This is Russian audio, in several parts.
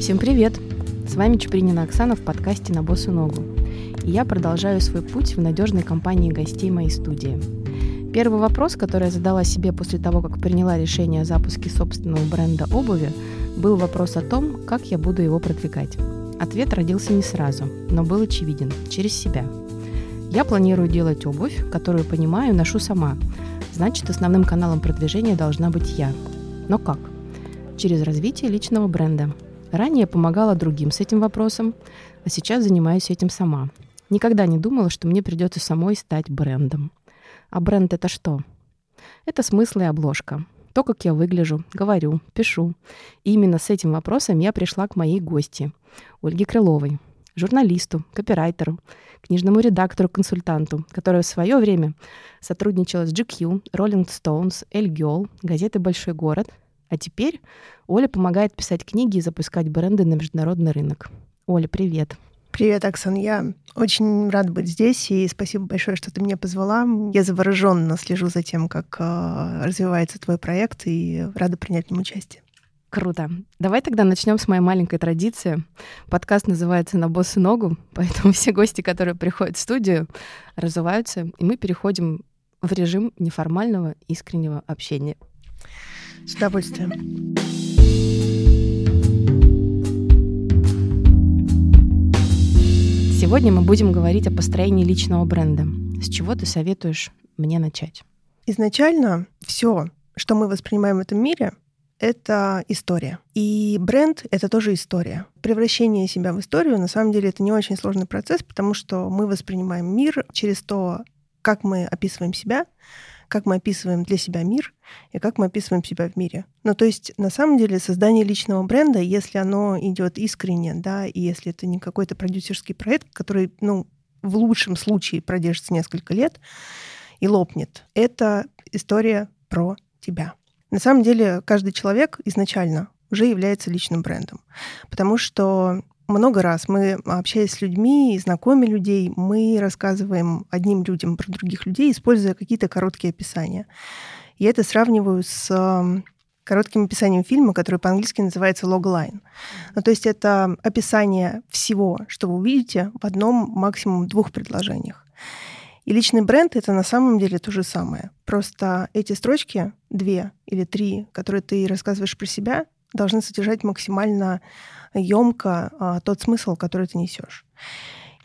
Всем привет! С вами Чупринина Оксана в подкасте «На босу ногу». И я продолжаю свой путь в надежной компании гостей моей студии. Первый вопрос, который я задала себе после того, как приняла решение о запуске собственного бренда обуви, был вопрос о том, как я буду его продвигать. Ответ родился не сразу, но был очевиден – через себя. Я планирую делать обувь, которую понимаю, ношу сама. Значит, основным каналом продвижения должна быть я. Но как? Через развитие личного бренда – Ранее помогала другим с этим вопросом, а сейчас занимаюсь этим сама. Никогда не думала, что мне придется самой стать брендом. А бренд — это что? Это смысл и обложка. То, как я выгляжу, говорю, пишу. И именно с этим вопросом я пришла к моей гости, Ольге Крыловой, журналисту, копирайтеру, книжному редактору-консультанту, которая в свое время сотрудничала с GQ, Rolling Stones, Elle Girl, газеты «Большой город», а теперь Оля помогает писать книги и запускать бренды на международный рынок. Оля, привет. Привет, Оксан. Я очень рад быть здесь, и спасибо большое, что ты меня позвала. Я завороженно слежу за тем, как э, развивается твой проект, и рада принять в нем участие. Круто. Давай тогда начнем с моей маленькой традиции. Подкаст называется «На босс и ногу», поэтому все гости, которые приходят в студию, разуваются, и мы переходим в режим неформального искреннего общения. С удовольствием. Сегодня мы будем говорить о построении личного бренда. С чего ты советуешь мне начать? Изначально все, что мы воспринимаем в этом мире, это история. И бренд — это тоже история. Превращение себя в историю, на самом деле, это не очень сложный процесс, потому что мы воспринимаем мир через то, как мы описываем себя, как мы описываем для себя мир и как мы описываем себя в мире. Ну, то есть, на самом деле, создание личного бренда, если оно идет искренне, да, и если это не какой-то продюсерский проект, который, ну, в лучшем случае продержится несколько лет и лопнет, это история про тебя. На самом деле, каждый человек изначально уже является личным брендом, потому что много раз мы, общаясь с людьми, знакомя людей, мы рассказываем одним людям про других людей, используя какие-то короткие описания. Я это сравниваю с коротким описанием фильма, который по-английски называется logline. Ну, то есть это описание всего, что вы увидите в одном, максимум двух предложениях. И личный бренд — это на самом деле то же самое. Просто эти строчки, две или три, которые ты рассказываешь про себя, должны содержать максимально емко а, тот смысл, который ты несешь.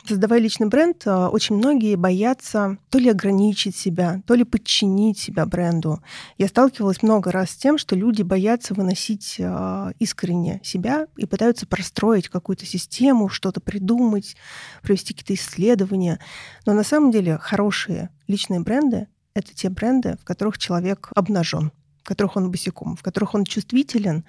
Создавая личный бренд, а, очень многие боятся то ли ограничить себя, то ли подчинить себя бренду. Я сталкивалась много раз с тем, что люди боятся выносить а, искренне себя и пытаются простроить какую-то систему, что-то придумать, провести какие-то исследования. Но на самом деле хорошие личные бренды — это те бренды, в которых человек обнажен в которых он босиком, в которых он чувствителен.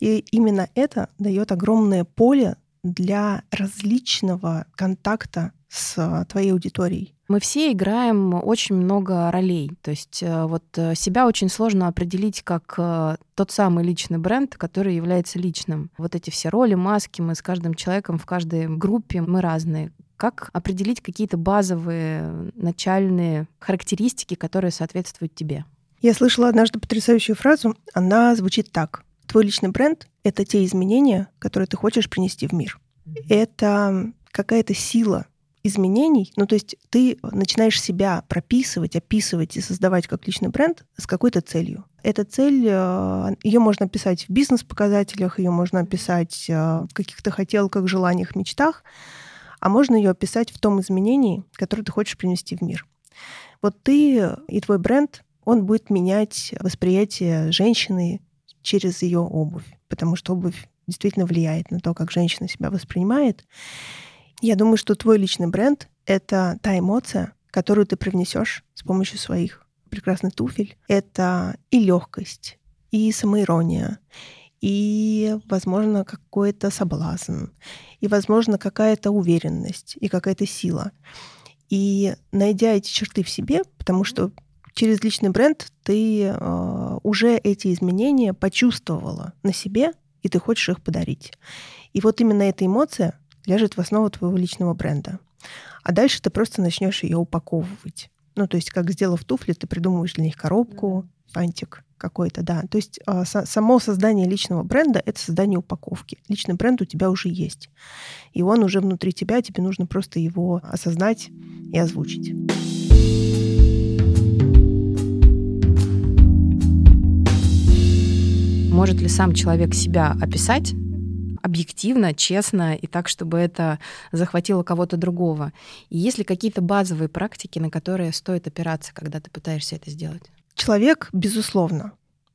И именно это дает огромное поле для различного контакта с а, твоей аудиторией. Мы все играем очень много ролей. То есть э, вот э, себя очень сложно определить как э, тот самый личный бренд, который является личным. Вот эти все роли, маски, мы с каждым человеком в каждой группе, мы разные. Как определить какие-то базовые начальные характеристики, которые соответствуют тебе? Я слышала однажды потрясающую фразу. Она звучит так. Твой личный бренд — это те изменения, которые ты хочешь принести в мир. Это какая-то сила изменений, ну то есть ты начинаешь себя прописывать, описывать и создавать как личный бренд с какой-то целью. Эта цель, э, ее можно описать в бизнес-показателях, ее можно описать э, в каких-то хотелках, желаниях, мечтах, а можно ее описать в том изменении, которое ты хочешь принести в мир. Вот ты и твой бренд он будет менять восприятие женщины через ее обувь, потому что обувь действительно влияет на то, как женщина себя воспринимает. Я думаю, что твой личный бренд — это та эмоция, которую ты привнесешь с помощью своих прекрасных туфель. Это и легкость, и самоирония, и, возможно, какой-то соблазн, и, возможно, какая-то уверенность, и какая-то сила. И найдя эти черты в себе, потому что через личный бренд ты э, уже эти изменения почувствовала на себе, и ты хочешь их подарить. И вот именно эта эмоция ляжет в основу твоего личного бренда. А дальше ты просто начнешь ее упаковывать. Ну, то есть, как сделав туфли, ты придумываешь для них коробку, фантик какой-то, да. То есть э, само создание личного бренда — это создание упаковки. Личный бренд у тебя уже есть. И он уже внутри тебя, тебе нужно просто его осознать и озвучить. Может ли сам человек себя описать объективно, честно и так, чтобы это захватило кого-то другого? И есть ли какие-то базовые практики, на которые стоит опираться, когда ты пытаешься это сделать? Человек, безусловно,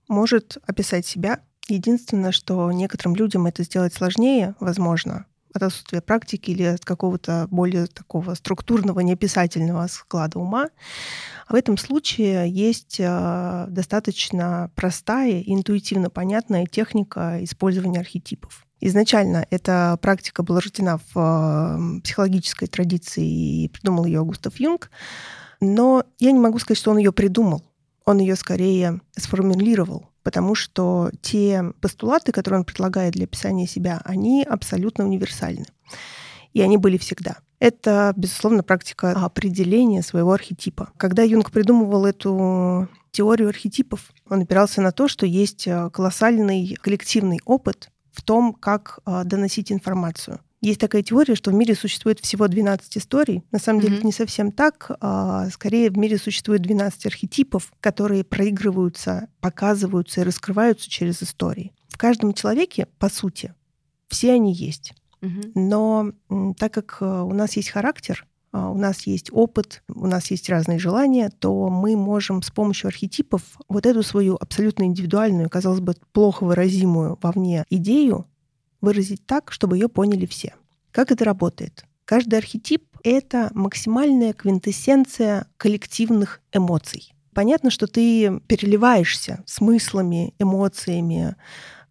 может описать себя. Единственное, что некоторым людям это сделать сложнее, возможно, от отсутствия практики или от какого-то более такого структурного, неописательного склада ума. В этом случае есть э, достаточно простая интуитивно понятная техника использования архетипов. Изначально эта практика была рождена в э, психологической традиции и придумал ее Густав Юнг, но я не могу сказать, что он ее придумал. Он ее скорее сформулировал, потому что те постулаты, которые он предлагает для описания себя, они абсолютно универсальны. И они были всегда. Это, безусловно, практика определения своего архетипа. Когда Юнг придумывал эту теорию архетипов, он опирался на то, что есть колоссальный коллективный опыт в том, как э, доносить информацию. Есть такая теория, что в мире существует всего 12 историй. На самом mm-hmm. деле это не совсем так. А, скорее, в мире существует 12 архетипов, которые проигрываются, показываются и раскрываются через истории. В каждом человеке, по сути, все они есть. Mm-hmm. Но так как э, у нас есть характер, а, у нас есть опыт, у нас есть разные желания, то мы можем с помощью архетипов вот эту свою абсолютно индивидуальную, казалось бы, плохо выразимую вовне идею выразить так, чтобы ее поняли все. Как это работает? Каждый архетип — это максимальная квинтэссенция коллективных эмоций. Понятно, что ты переливаешься смыслами, эмоциями,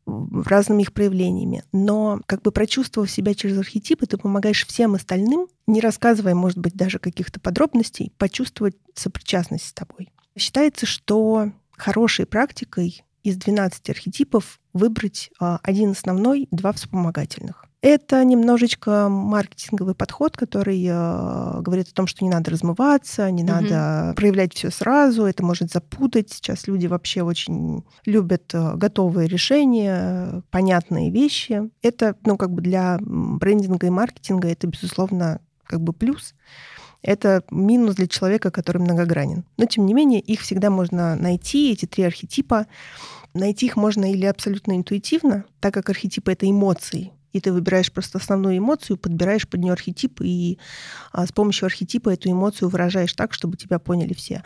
разными их проявлениями. Но как бы прочувствовав себя через архетипы, ты помогаешь всем остальным, не рассказывая, может быть, даже каких-то подробностей, почувствовать сопричастность с тобой. Считается, что хорошей практикой из 12 архетипов выбрать а, один основной, два вспомогательных. Это немножечко маркетинговый подход, который э, говорит о том, что не надо размываться, не mm-hmm. надо проявлять все сразу, это может запутать. Сейчас люди вообще очень любят э, готовые решения, понятные вещи. Это, ну, как бы для брендинга и маркетинга это, безусловно, как бы плюс. Это минус для человека, который многогранен. Но, тем не менее, их всегда можно найти, эти три архетипа. Найти их можно или абсолютно интуитивно, так как архетипы — это эмоции, и ты выбираешь просто основную эмоцию, подбираешь под нее архетип, и а, с помощью архетипа эту эмоцию выражаешь так, чтобы тебя поняли все.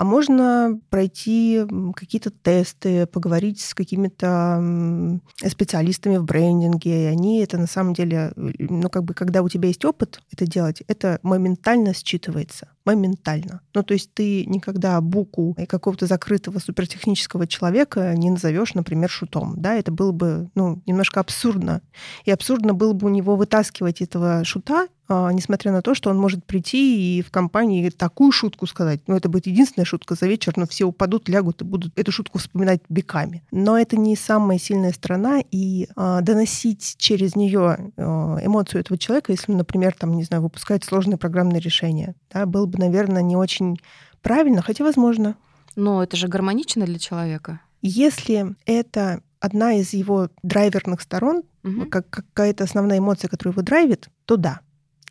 А можно пройти какие-то тесты, поговорить с какими-то специалистами в брендинге. И они это на самом деле, ну как бы, когда у тебя есть опыт это делать, это моментально считывается. Моментально. Ну то есть ты никогда буку какого-то закрытого супертехнического человека не назовешь, например, шутом. Да, это было бы ну, немножко абсурдно. И абсурдно было бы у него вытаскивать этого шута а, несмотря на то, что он может прийти и в компании такую шутку сказать. Ну, это будет единственная шутка за вечер, но все упадут, лягут и будут эту шутку вспоминать беками. Но это не самая сильная сторона, и э, доносить через нее э, эмоцию этого человека, если, например, там, не знаю, выпускать сложные программные решения, да, было бы, наверное, не очень правильно, хотя возможно. Но это же гармонично для человека. Если это одна из его драйверных сторон, угу. как какая-то основная эмоция, которая его драйвит, то да.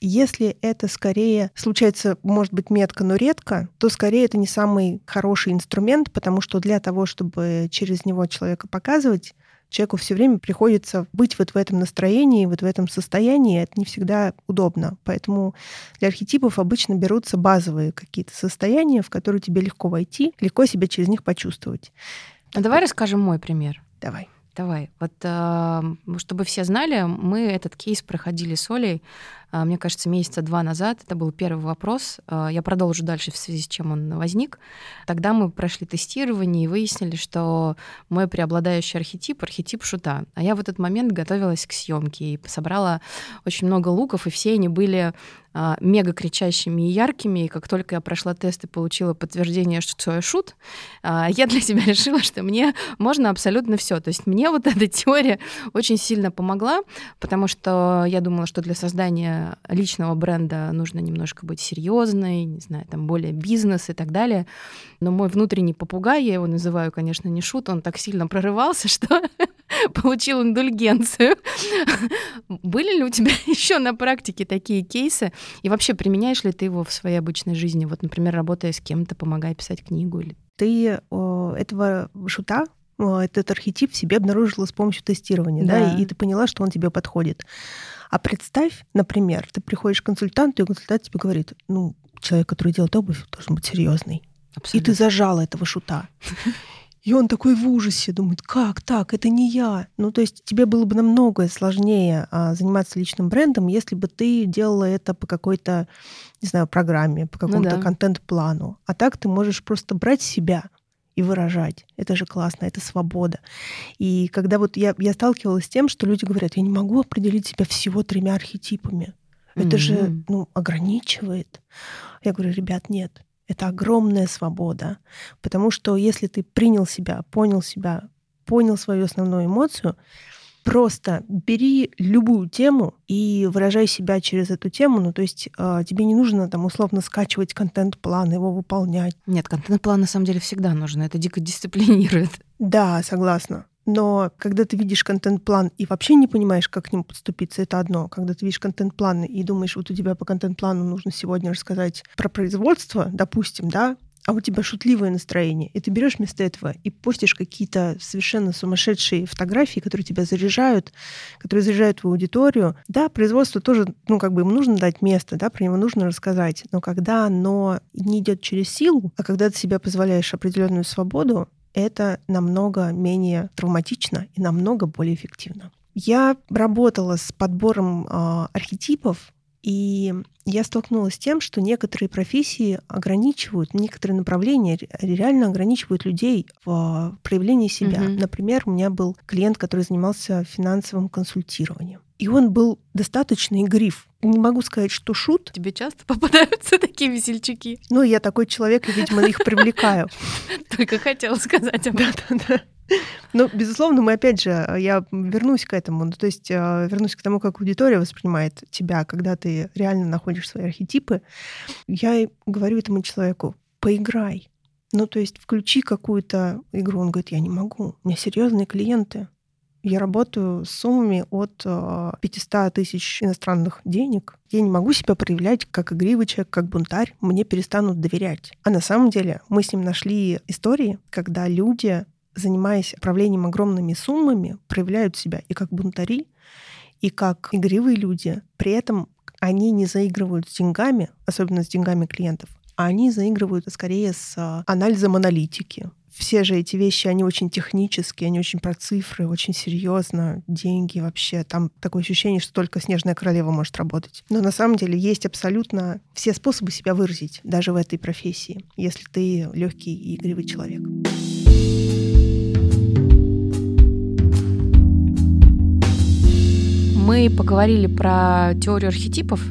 Если это скорее случается, может быть, метко, но редко, то скорее это не самый хороший инструмент, потому что для того, чтобы через него человека показывать, человеку все время приходится быть вот в этом настроении, вот в этом состоянии, это не всегда удобно. Поэтому для архетипов обычно берутся базовые какие-то состояния, в которые тебе легко войти, легко себя через них почувствовать. А давай расскажем мой пример. Давай. Давай. Вот э, чтобы все знали, мы этот кейс проходили с Олей мне кажется, месяца два назад. Это был первый вопрос. А, я продолжу дальше в связи с чем он возник. Тогда мы прошли тестирование и выяснили, что мой преобладающий архетип — архетип шута. А я в этот момент готовилась к съемке и собрала очень много луков, и все они были а, мега кричащими и яркими. И как только я прошла тест и получила подтверждение, что я шут, я для себя решила, что мне можно абсолютно все. То есть мне вот эта теория очень сильно помогла, потому что я думала, что для создания личного бренда нужно немножко быть серьезной, не знаю, там более бизнес и так далее. Но мой внутренний попугай, я его называю, конечно, не шут, он так сильно прорывался, что получил индульгенцию. Были ли у тебя еще на практике такие кейсы? И вообще применяешь ли ты его в своей обычной жизни? Вот, например, работая с кем-то, помогая писать книгу или ты этого шута этот архетип в себе обнаружила с помощью тестирования, да, да и, и ты поняла, что он тебе подходит. А представь, например, ты приходишь к консультанту, и консультант тебе говорит, ну, человек, который делает обувь, должен быть серьезный. И ты зажала этого шута. И он такой в ужасе, думает, как так, это не я. Ну, то есть тебе было бы намного сложнее а, заниматься личным брендом, если бы ты делала это по какой-то, не знаю, программе, по ну какому-то ну, да. контент-плану. А так ты можешь просто брать себя, и выражать. Это же классно, это свобода. И когда вот я, я сталкивалась с тем, что люди говорят, я не могу определить себя всего тремя архетипами. Это mm-hmm. же ну, ограничивает. Я говорю, ребят, нет. Это огромная свобода. Потому что если ты принял себя, понял себя, понял свою основную эмоцию, просто бери любую тему и выражай себя через эту тему. Ну, то есть э, тебе не нужно там условно скачивать контент-план, его выполнять. Нет, контент-план на самом деле всегда нужен. Это дико дисциплинирует. Да, согласна. Но когда ты видишь контент-план и вообще не понимаешь, как к нему подступиться, это одно. Когда ты видишь контент-план и думаешь, вот у тебя по контент-плану нужно сегодня рассказать про производство, допустим, да, а у тебя шутливое настроение, и ты берешь вместо этого и постишь какие-то совершенно сумасшедшие фотографии, которые тебя заряжают, которые заряжают твою аудиторию. Да, производство тоже, ну, как бы ему нужно дать место, да, про него нужно рассказать, но когда оно не идет через силу, а когда ты себе позволяешь определенную свободу, это намного менее травматично и намного более эффективно. Я работала с подбором э, архетипов и я столкнулась с тем, что некоторые профессии ограничивают, некоторые направления реально ограничивают людей в проявлении себя. Угу. Например, у меня был клиент, который занимался финансовым консультированием. И он был достаточно игрив. Не могу сказать, что шут. Тебе часто попадаются такие весельчаки? Ну, я такой человек, и, видимо, их привлекаю. Только хотела сказать об этом. Да-да-да. Ну, безусловно, мы опять же, я вернусь к этому, ну, то есть э, вернусь к тому, как аудитория воспринимает тебя, когда ты реально находишь свои архетипы. Я говорю этому человеку, поиграй. Ну, то есть включи какую-то игру. Он говорит, я не могу, у меня серьезные клиенты. Я работаю с суммами от 500 э, тысяч иностранных денег. Я не могу себя проявлять как игривый человек, как бунтарь. Мне перестанут доверять. А на самом деле мы с ним нашли истории, когда люди занимаясь управлением огромными суммами, проявляют себя и как бунтари, и как игривые люди. При этом они не заигрывают с деньгами, особенно с деньгами клиентов, а они заигрывают скорее с а, анализом аналитики. Все же эти вещи, они очень технические, они очень про цифры, очень серьезно, деньги вообще. Там такое ощущение, что только снежная королева может работать. Но на самом деле есть абсолютно все способы себя выразить, даже в этой профессии, если ты легкий и игривый человек. Мы поговорили про теорию архетипов,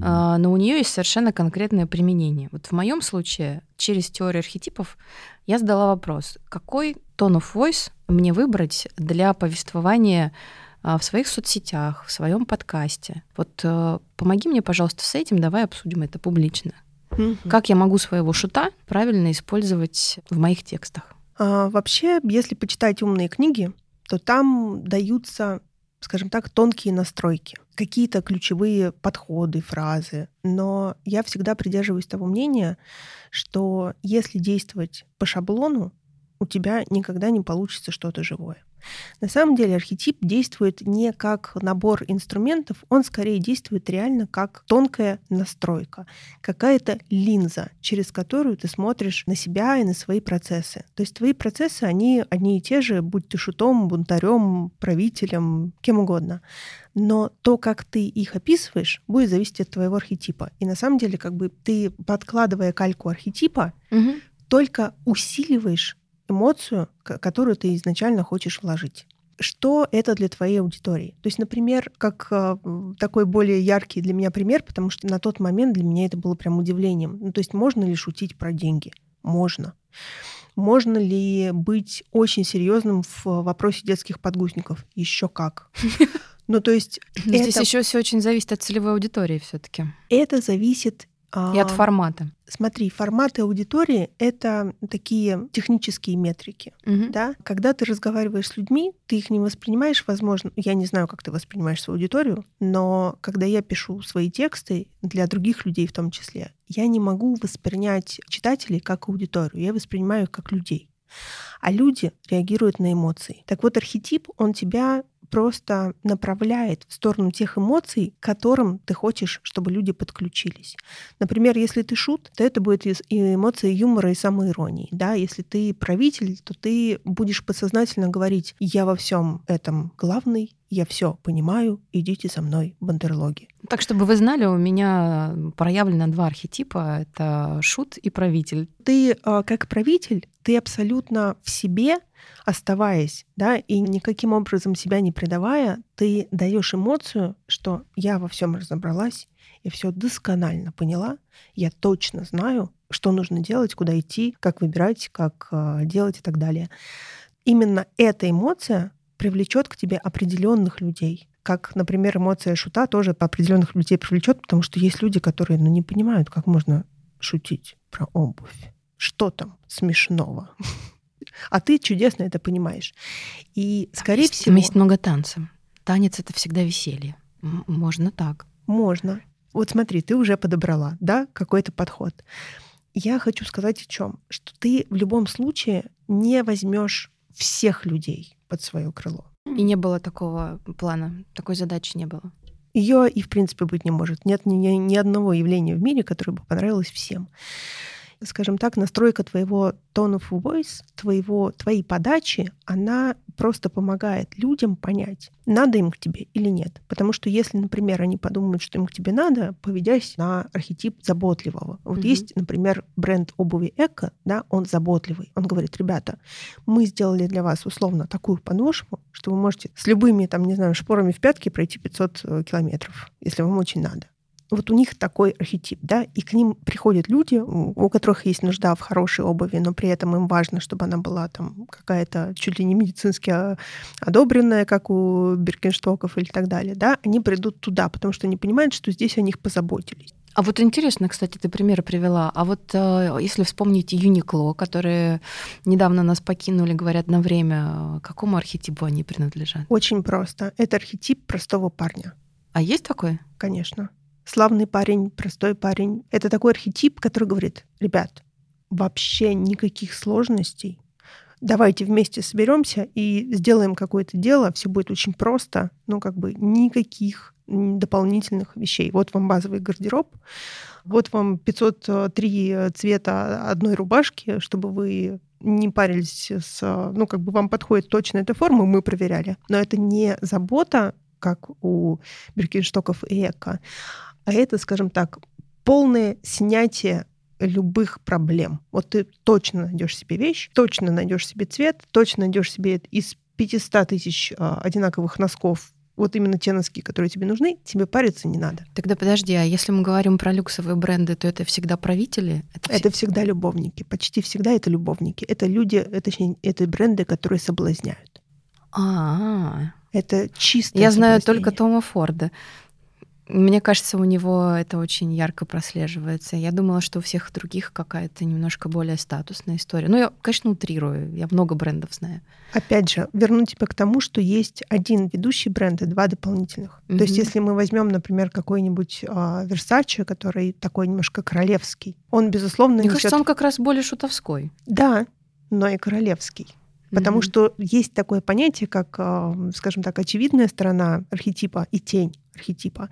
а, но у нее есть совершенно конкретное применение. Вот в моем случае через теорию архетипов я задала вопрос, какой tone of voice мне выбрать для повествования а, в своих соцсетях, в своем подкасте. Вот э, помоги мне, пожалуйста, с этим, давай обсудим это публично. Mm-hmm. Как я могу своего шута правильно использовать в моих текстах? А, вообще, если почитать умные книги, то там даются скажем так, тонкие настройки, какие-то ключевые подходы, фразы. Но я всегда придерживаюсь того мнения, что если действовать по шаблону, у тебя никогда не получится что-то живое. На самом деле архетип действует не как набор инструментов, он скорее действует реально как тонкая настройка, какая-то линза, через которую ты смотришь на себя и на свои процессы. То есть твои процессы, они одни и те же, будь ты шутом, бунтарем, правителем, кем угодно. Но то, как ты их описываешь, будет зависеть от твоего архетипа. И на самом деле, как бы ты, подкладывая кальку архетипа, угу. только усиливаешь эмоцию, которую ты изначально хочешь вложить. Что это для твоей аудитории? То есть, например, как э, такой более яркий для меня пример, потому что на тот момент для меня это было прям удивлением. Ну, то есть, можно ли шутить про деньги? Можно. Можно ли быть очень серьезным в вопросе детских подгузников? Еще как. Ну, то есть... Но это... Здесь еще все очень зависит от целевой аудитории все таки Это зависит и от формата. Смотри, форматы аудитории — это такие технические метрики. Угу. Да? Когда ты разговариваешь с людьми, ты их не воспринимаешь, возможно, я не знаю, как ты воспринимаешь свою аудиторию, но когда я пишу свои тексты для других людей в том числе, я не могу воспринять читателей как аудиторию, я воспринимаю их как людей. А люди реагируют на эмоции. Так вот, архетип, он тебя просто направляет в сторону тех эмоций, к которым ты хочешь, чтобы люди подключились. Например, если ты шут, то это будет и эмоции юмора и самоиронии. Да? Если ты правитель, то ты будешь подсознательно говорить «я во всем этом главный, я все понимаю, идите со мной, бандерлоги. Так, чтобы вы знали, у меня проявлено два архетипа. Это шут и правитель. Ты а, как правитель, ты абсолютно в себе, оставаясь, да, и никаким образом себя не предавая, ты даешь эмоцию, что я во всем разобралась, я все досконально поняла, я точно знаю, что нужно делать, куда идти, как выбирать, как а, делать и так далее. Именно эта эмоция привлечет к тебе определенных людей. Как, например, эмоция шута тоже определенных людей привлечет, потому что есть люди, которые ну, не понимают, как можно шутить про обувь. Что там смешного? А ты чудесно это понимаешь. И, скорее есть, всего... Есть много танцев. Танец — это всегда веселье. Можно так. Можно. Вот смотри, ты уже подобрала, да, какой-то подход. Я хочу сказать о чем, что ты в любом случае не возьмешь всех людей под свое крыло. И не было такого плана, такой задачи не было. Ее и в принципе быть не может. Нет ни, ни одного явления в мире, которое бы понравилось всем скажем так, настройка твоего tone of voice, твоего, твоей подачи, она просто помогает людям понять, надо им к тебе или нет. Потому что если, например, они подумают, что им к тебе надо, поведясь на архетип заботливого. Вот mm-hmm. есть, например, бренд обуви Эко, да, он заботливый. Он говорит, ребята, мы сделали для вас условно такую подошву, что вы можете с любыми, там, не знаю, шпорами в пятки пройти 500 э, километров, если вам очень надо вот у них такой архетип, да, и к ним приходят люди, у которых есть нужда в хорошей обуви, но при этом им важно, чтобы она была там какая-то чуть ли не медицински а, одобренная, как у Биркенштоков или так далее, да, они придут туда, потому что они понимают, что здесь о них позаботились. А вот интересно, кстати, ты примеры привела. А вот э, если вспомнить Юникло, которые недавно нас покинули, говорят, на время, какому архетипу они принадлежат? Очень просто. Это архетип простого парня. А есть такой? Конечно славный парень, простой парень. Это такой архетип, который говорит, ребят, вообще никаких сложностей. Давайте вместе соберемся и сделаем какое-то дело, все будет очень просто, ну как бы никаких дополнительных вещей. Вот вам базовый гардероб, вот вам 503 цвета одной рубашки, чтобы вы не парились с... Ну, как бы вам подходит точно эта форма, мы проверяли. Но это не забота, как у Биркинштоков и Эко, а это, скажем так, полное снятие любых проблем. Вот ты точно найдешь себе вещь, точно найдешь себе цвет, точно найдешь себе из 500 тысяч а, одинаковых носков вот именно те носки, которые тебе нужны, тебе париться не надо. Тогда подожди, а если мы говорим про люксовые бренды, то это всегда правители? Это, это всегда любовники. Почти всегда это любовники. Это люди, точнее, это бренды, которые соблазняют. А, это чисто. Я знаю только Тома Форда. Мне кажется, у него это очень ярко прослеживается. Я думала, что у всех других какая-то немножко более статусная история. Ну, я, конечно, утрирую. Я много брендов знаю. Опять же, верну тебя к тому, что есть один ведущий бренд и два дополнительных. Mm-hmm. То есть, если мы возьмем, например, какой-нибудь а, Versace, который такой немножко королевский, он, безусловно, Мне несет... кажется, он как раз более шутовской. Да, но и королевский. Потому mm-hmm. что есть такое понятие, как, а, скажем так, очевидная сторона архетипа и тень архетипа.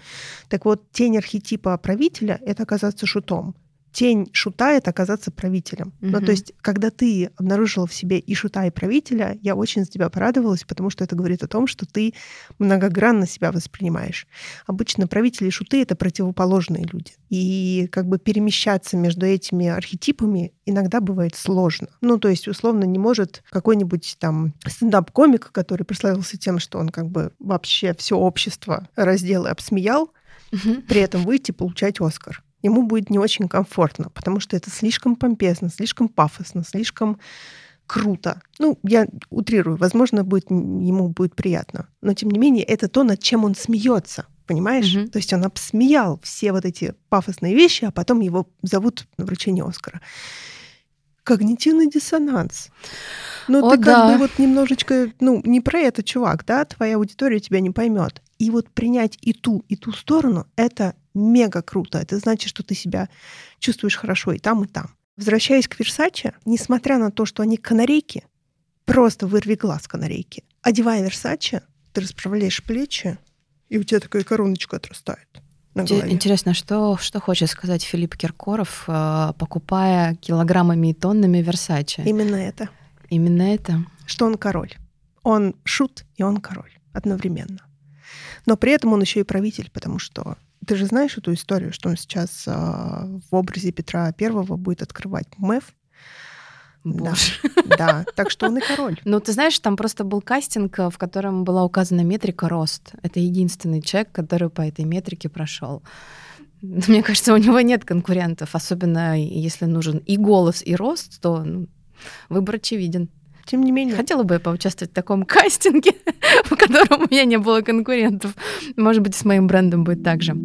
Так вот, тень архетипа правителя — это оказаться шутом тень шута — это оказаться правителем. Угу. Ну, то есть, когда ты обнаружила в себе и шута, и правителя, я очень за тебя порадовалась, потому что это говорит о том, что ты многогранно себя воспринимаешь. Обычно правители и шуты — это противоположные люди. И как бы перемещаться между этими архетипами иногда бывает сложно. Ну, то есть, условно, не может какой-нибудь там стендап-комик, который прославился тем, что он как бы вообще все общество раздел и обсмеял, угу. при этом выйти получать Оскар ему будет не очень комфортно, потому что это слишком помпезно, слишком пафосно, слишком круто. Ну, я утрирую, возможно, будет, ему будет приятно. Но, тем не менее, это то, над чем он смеется. Понимаешь? Угу. То есть он обсмеял все вот эти пафосные вещи, а потом его зовут на вручение Оскара. Когнитивный диссонанс. Ну, О, ты да. как бы вот немножечко, ну, не про это, чувак, да, твоя аудитория тебя не поймет. И вот принять и ту, и ту сторону, это мега круто. Это значит, что ты себя чувствуешь хорошо и там, и там. Возвращаясь к Версаче, несмотря на то, что они канарейки, просто вырви глаз канарейки. Одевая Версаче, ты расправляешь плечи, и у тебя такая короночка отрастает. На голове. Интересно, что, что хочет сказать Филипп Киркоров, э, покупая килограммами и тоннами Версаче? Именно это. Именно это? Что он король. Он шут, и он король одновременно. Но при этом он еще и правитель, потому что ты же знаешь эту историю, что он сейчас э, в образе Петра Первого будет открывать МЭФ. Боже. Да, да, так что он и король. Ну, ты знаешь, там просто был кастинг, в котором была указана метрика рост. Это единственный человек, который по этой метрике прошел. Мне кажется, у него нет конкурентов, особенно если нужен и голос, и рост, то ну, выбор очевиден. Тем не менее. Хотела бы я поучаствовать в таком кастинге, в котором у меня не было конкурентов. Может быть, с моим брендом будет так же.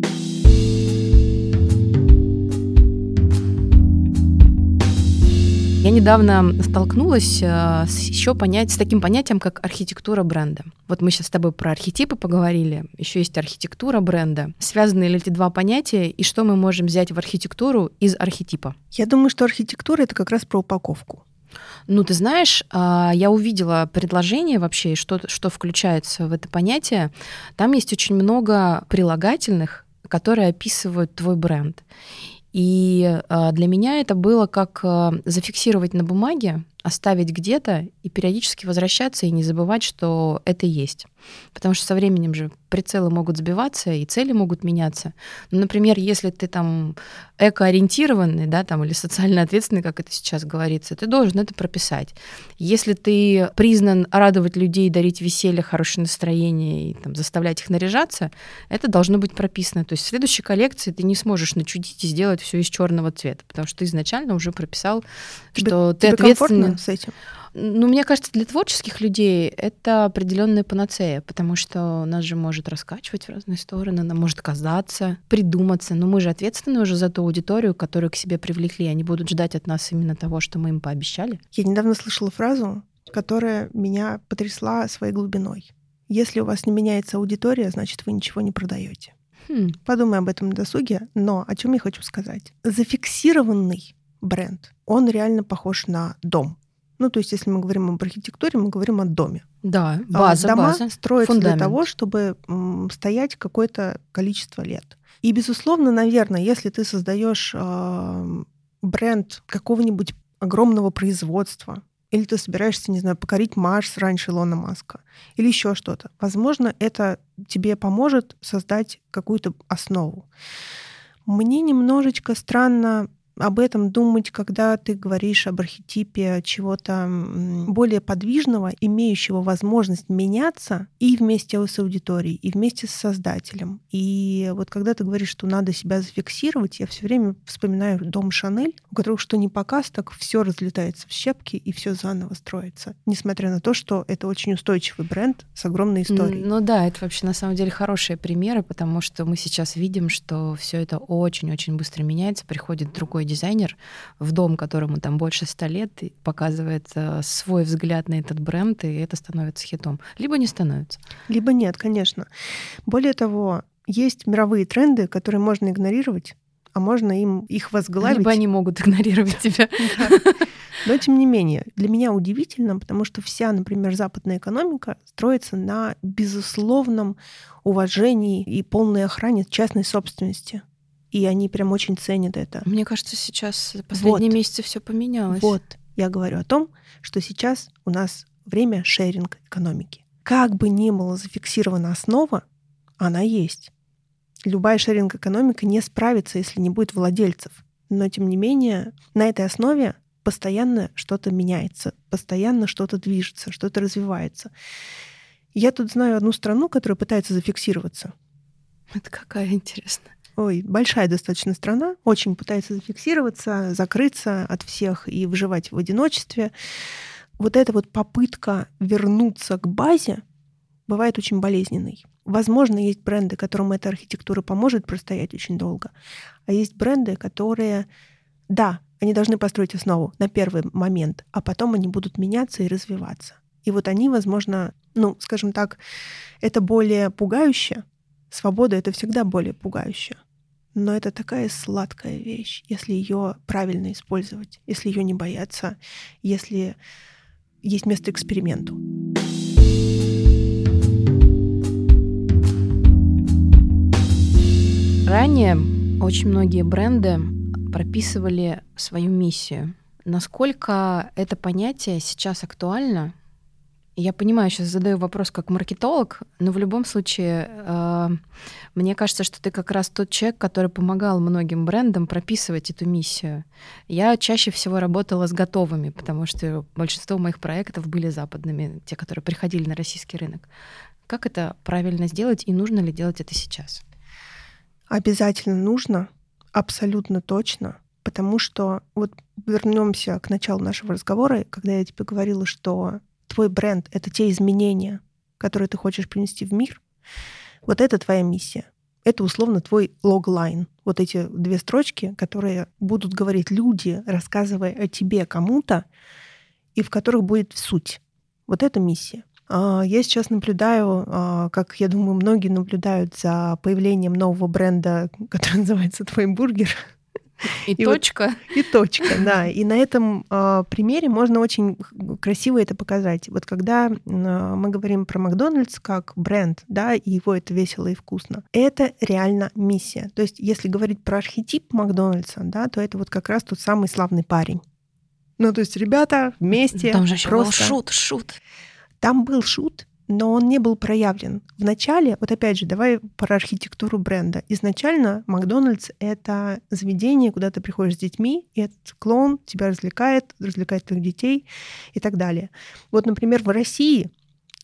Я недавно столкнулась э, с еще понять, с таким понятием, как архитектура бренда. Вот мы сейчас с тобой про архетипы поговорили, еще есть архитектура бренда. Связаны ли эти два понятия, и что мы можем взять в архитектуру из архетипа? Я думаю, что архитектура — это как раз про упаковку. Ну, ты знаешь, а, я увидела предложение вообще, что, что включается в это понятие. Там есть очень много прилагательных, которые описывают твой бренд. И а, для меня это было как а, зафиксировать на бумаге оставить где-то и периодически возвращаться и не забывать, что это есть. Потому что со временем же прицелы могут сбиваться и цели могут меняться. Ну, например, если ты там экоориентированный, да, там, или социально ответственный, как это сейчас говорится, ты должен это прописать. Если ты признан радовать людей, дарить веселье, хорошее настроение и там, заставлять их наряжаться, это должно быть прописано. То есть в следующей коллекции ты не сможешь начудить и сделать все из черного цвета, потому что ты изначально уже прописал, тебе, что ты с этим? Ну, мне кажется, для творческих людей это определенная панацея, потому что нас же может раскачивать в разные стороны, нам может казаться, придуматься. Но мы же ответственны уже за ту аудиторию, которую к себе привлекли. Они будут ждать от нас именно того, что мы им пообещали. Я недавно слышала фразу, которая меня потрясла своей глубиной. Если у вас не меняется аудитория, значит, вы ничего не продаете. Хм. Подумай об этом на досуге, но о чем я хочу сказать. Зафиксированный бренд, он реально похож на дом. Ну, то есть, если мы говорим об архитектуре, мы говорим о доме. Да, а база, Дома база, строятся фундамент. для того, чтобы стоять какое-то количество лет. И, безусловно, наверное, если ты создаешь э, бренд какого-нибудь огромного производства, или ты собираешься, не знаю, покорить Марс раньше Илона Маска, или еще что-то, возможно, это тебе поможет создать какую-то основу. Мне немножечко странно об этом думать, когда ты говоришь об архетипе чего-то более подвижного, имеющего возможность меняться и вместе с аудиторией, и вместе с создателем. И вот когда ты говоришь, что надо себя зафиксировать, я все время вспоминаю дом Шанель, у которого что не показ, так все разлетается в щепки и все заново строится. Несмотря на то, что это очень устойчивый бренд с огромной историей. Ну да, это вообще на самом деле хорошие примеры, потому что мы сейчас видим, что все это очень-очень быстро меняется, приходит другой другой дизайнер в дом, которому там больше ста лет, показывает э, свой взгляд на этот бренд, и это становится хитом. Либо не становится. Либо нет, конечно. Более того, есть мировые тренды, которые можно игнорировать, а можно им их возглавить. Либо они могут игнорировать тебя. Но тем не менее, для меня удивительно, потому что вся, например, западная экономика строится на безусловном уважении и полной охране частной собственности и они прям очень ценят это. Мне кажется, сейчас последние вот. месяцы все поменялось. Вот, я говорю о том, что сейчас у нас время шеринг экономики. Как бы ни была зафиксирована основа, она есть. Любая шеринг экономика не справится, если не будет владельцев. Но тем не менее, на этой основе постоянно что-то меняется, постоянно что-то движется, что-то развивается. Я тут знаю одну страну, которая пытается зафиксироваться. Это какая интересная? Ой, большая достаточно страна, очень пытается зафиксироваться, закрыться от всех и выживать в одиночестве. вот эта вот попытка вернуться к базе бывает очень болезненной. Возможно, есть бренды, которым эта архитектура поможет простоять очень долго, а есть бренды, которые, да, они должны построить основу на первый момент, а потом они будут меняться и развиваться. И вот они, возможно, ну, скажем так, это более пугающе. Свобода — это всегда более пугающе. Но это такая сладкая вещь, если ее правильно использовать, если ее не бояться, если есть место эксперименту. Ранее очень многие бренды прописывали свою миссию. Насколько это понятие сейчас актуально? Я понимаю, сейчас задаю вопрос как маркетолог, но в любом случае э, мне кажется, что ты как раз тот человек, который помогал многим брендам прописывать эту миссию. Я чаще всего работала с готовыми, потому что большинство моих проектов были западными, те, которые приходили на российский рынок. Как это правильно сделать и нужно ли делать это сейчас? Обязательно нужно, абсолютно точно, потому что вот вернемся к началу нашего разговора, когда я тебе говорила, что твой бренд — это те изменения, которые ты хочешь принести в мир, вот это твоя миссия. Это условно твой логлайн. Вот эти две строчки, которые будут говорить люди, рассказывая о тебе кому-то, и в которых будет суть. Вот это миссия. А, я сейчас наблюдаю, а, как я думаю, многие наблюдают за появлением нового бренда, который называется «Твой бургер». И, и точка. Вот, и точка, да. И на этом э, примере можно очень красиво это показать. Вот когда э, мы говорим про Макдональдс как бренд, да, и его это весело и вкусно, это реально миссия. То есть, если говорить про архетип Макдональдса, да, то это вот как раз тот самый славный парень. Ну, то есть, ребята вместе. Там же еще просто... был шут, шут. Там был шут, но он не был проявлен. Вначале, вот опять же, давай про архитектуру бренда. Изначально Макдональдс — это заведение, куда ты приходишь с детьми, и этот клоун тебя развлекает, развлекает твоих детей и так далее. Вот, например, в России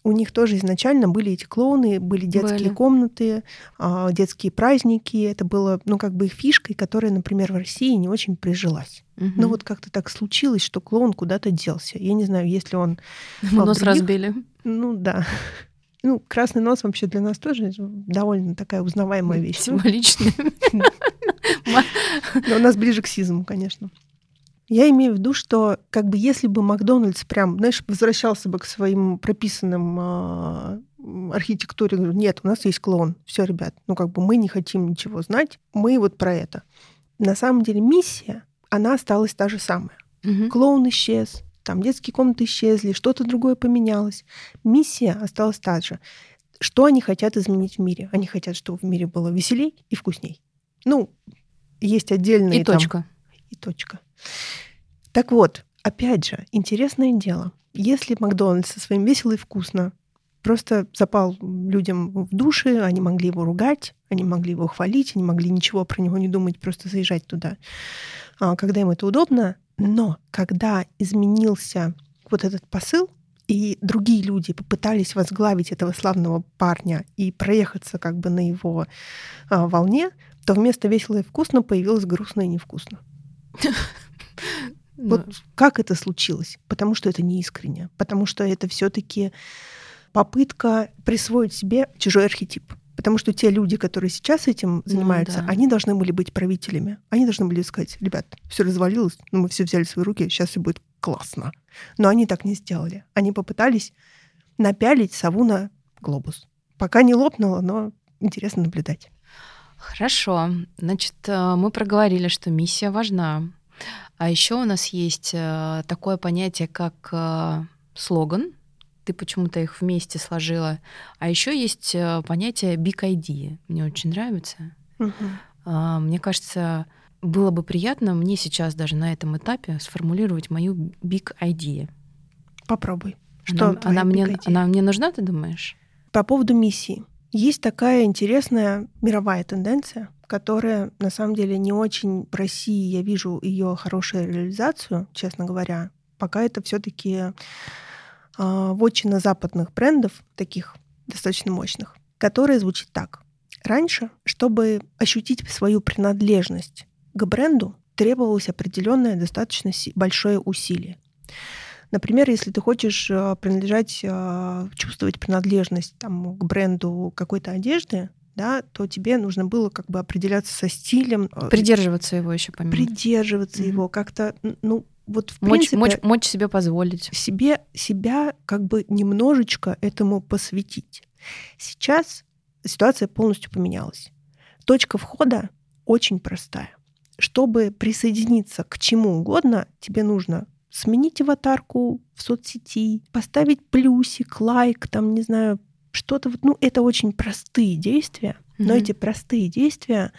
у них тоже изначально были эти клоуны, были детские были. комнаты, а, детские праздники. Это было, ну, как бы их фишкой, которая, например, в России не очень прижилась. Угу. Но вот как-то так случилось, что клоун куда-то делся. Я не знаю, если он... Нос других... разбили. Ну, да. Ну, красный нос вообще для нас тоже довольно такая узнаваемая вещь. Символичная. Но у нас ближе к сизму, конечно. Я имею в виду, что как бы если бы Макдональдс прям, знаешь, возвращался бы к своим прописанным э, архитектуре, нет, у нас есть клоун, все, ребят, ну как бы мы не хотим ничего знать, мы вот про это. На самом деле миссия, она осталась та же самая. Угу. Клоун исчез, там детские комнаты исчезли, что-то другое поменялось. Миссия осталась та же. Что они хотят изменить в мире? Они хотят, чтобы в мире было веселей и вкусней. Ну, есть отдельные... И там... точка. И точка. Так вот, опять же, интересное дело. Если Макдональдс со своим весело и вкусно просто запал людям в души, они могли его ругать, они могли его хвалить, они могли ничего про него не думать, просто заезжать туда, а, когда им это удобно. Но когда изменился вот этот посыл, и другие люди попытались возглавить этого славного парня и проехаться как бы на его а, волне, то вместо весело и вкусно появилось грустно и невкусно. Вот как это случилось? Потому что это не искренне, потому что это все-таки попытка присвоить себе чужой архетип. Потому что те люди, которые сейчас этим ну занимаются, ну, да. они должны были быть правителями. Они должны были сказать, ребят, все развалилось, но мы все взяли в свои руки, сейчас все будет классно. Но они так не сделали. Они попытались напялить сову на глобус. Пока не лопнуло, но интересно наблюдать. Хорошо. Значит, э, мы проговорили, что миссия важна. А еще у нас есть э, такое понятие, как э, слоган. Ты почему-то их вместе сложила. А еще есть понятие big ID. Мне очень нравится. Угу. Мне кажется, было бы приятно мне сейчас даже на этом этапе сформулировать мою big ID. Попробуй. Что она, она, мне, она мне нужна, ты думаешь? По поводу миссии. Есть такая интересная мировая тенденция, которая на самом деле не очень в России я вижу ее хорошую реализацию, честно говоря. Пока это все-таки э, вотчина западных брендов, таких достаточно мощных, которая звучит так. Раньше, чтобы ощутить свою принадлежность к бренду, требовалось определенное достаточно большое усилие. Например, если ты хочешь э, принадлежать, э, чувствовать принадлежность там, к бренду какой-то одежды, да, то тебе нужно было как бы определяться со стилем. Э, придерживаться его еще помимо. Придерживаться mm-hmm. его как-то, ну, вот в мочь, принципе... Мочь, мочь себе позволить. Себе, себя как бы немножечко этому посвятить. Сейчас ситуация полностью поменялась. Точка входа очень простая. Чтобы присоединиться к чему угодно, тебе нужно сменить аватарку в соцсети, поставить плюсик, лайк, там, не знаю, что-то вот, ну, это очень простые действия, mm-hmm. но эти простые действия